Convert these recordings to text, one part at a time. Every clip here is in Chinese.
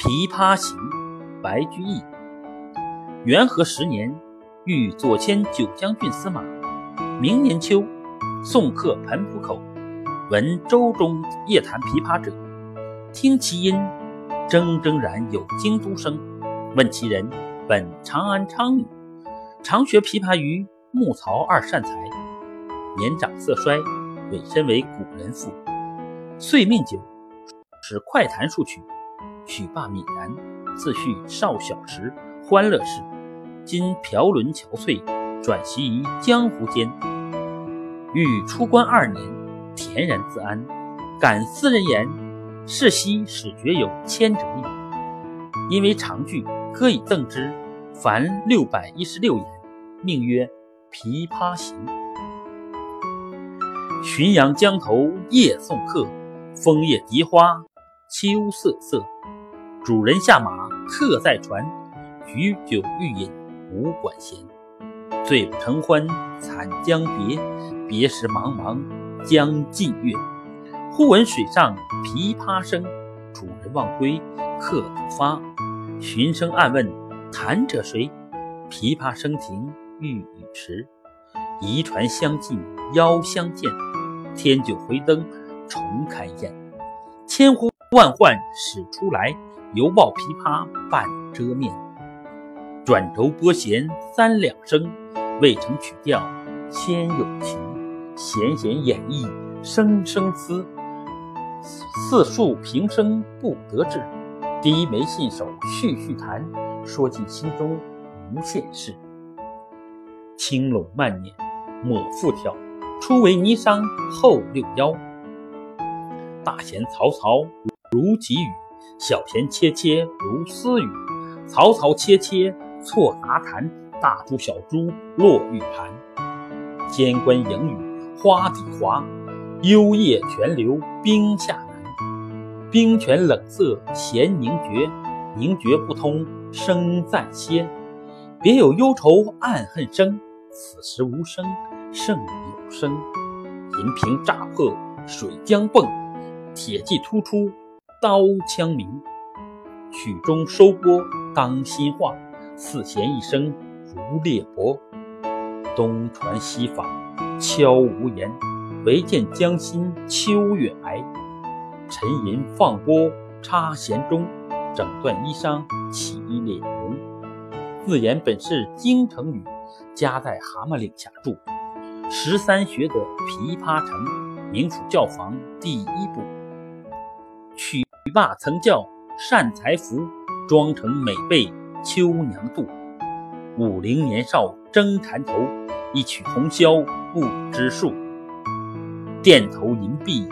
琵琶行，白居易。元和十年，欲左迁九江郡司马。明年秋，送客盆浦口，闻舟中夜弹琵琶者，听其音，铮铮然有京都声。问其人，本长安昌女，常学琵琶于木曹二善才。年长色衰，委身为古人妇。遂命酒，使快弹数曲。曲罢泯然，自叙少小时欢乐事。今飘沦憔悴，转徙于江湖间。欲出关二年，恬然自安。感斯人言，世昔始觉有千折意。因为长句，歌以赠之，凡六百一十六言，命曰《琵琶行》。浔阳江头夜送客，枫叶荻花秋瑟瑟。主人下马客在船，举酒欲饮无管弦。醉不成欢惨将别，别时茫茫江浸月。忽闻水上琵琶声，主人忘归客不发。寻声暗问弹者谁？琵琶声停欲语迟。移船相近邀相见，添酒回灯重开宴。千呼万唤始出来。犹抱琵琶半遮面，转轴拨弦三两声，未成曲调先有情。弦弦掩抑声声思，似诉平生不得志。低眉信手续续弹，说尽心中无限事。轻拢慢捻抹复挑，初为霓裳后六幺。大弦嘈嘈如急雨。小弦切切如私语，嘈嘈切切错杂弹，大珠小珠落玉盘。间关盈雨花底滑，幽咽泉流冰下难。冰泉冷涩弦凝绝，凝绝不通声暂歇。别有忧愁暗恨生，此时无声胜有声。银瓶乍破水浆迸，铁骑突出。刀枪鸣，曲终收拨当心画，四弦一声如裂帛。东传西访悄无言，唯见江心秋月白。沉吟放拨插弦中，整段衣裳起脸容。自言本是京城女，家在蛤蟆岭下住。十三学得琵琶成，名属教坊第一部。曲。罢曾教善才服，妆成美被秋娘妒。五陵年少争缠头，一曲红绡不知数。钿头银篦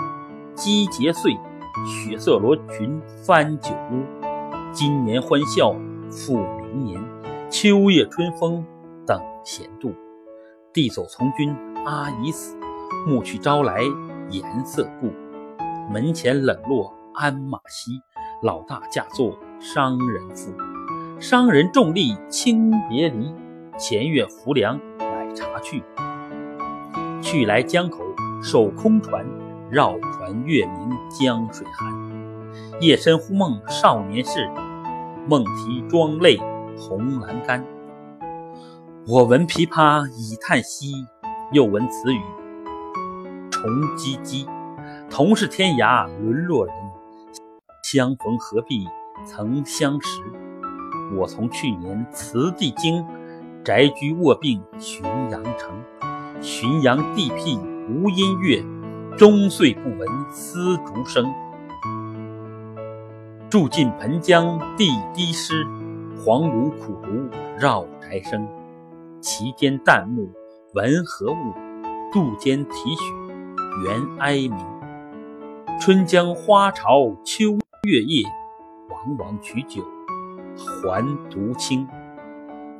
击节碎，血色罗裙翻酒污。今年欢笑复明年，秋夜春风等闲度。弟走从军阿姨死，暮去朝来颜色故。门前冷落。鞍马稀，老大嫁作商人妇。商人重利轻别离，前月浮梁买茶去。去来江口守空船，绕船月明江水寒。夜深忽梦少年事，梦啼妆泪红阑干。我闻琵琶已叹息，又闻此语重唧唧。同是天涯沦落人。相逢何必曾相识？我从去年辞帝京，宅居卧病浔阳城。浔阳地僻无音乐，终岁不闻丝竹声。住近湓江地低湿，黄芦苦竹绕宅生。其间旦暮闻何物？杜鹃啼血猿哀鸣。春江花潮秋。月夜，往往取酒还独倾。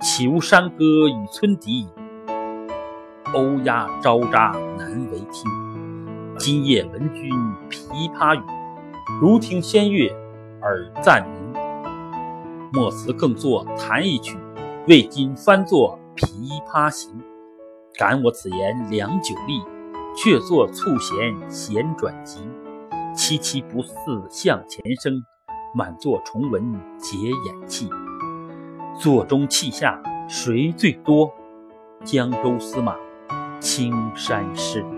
岂无山歌与村笛？欧鸦招喳难为听。今夜闻君琵琶语，如听仙乐耳暂明。莫辞更作弹一曲，为君翻作《琵琶行》。感我此言良久立，却作促弦弦转急。凄凄不似向前声，满座重闻皆掩泣。座中泣下谁最多？江州司马青衫湿。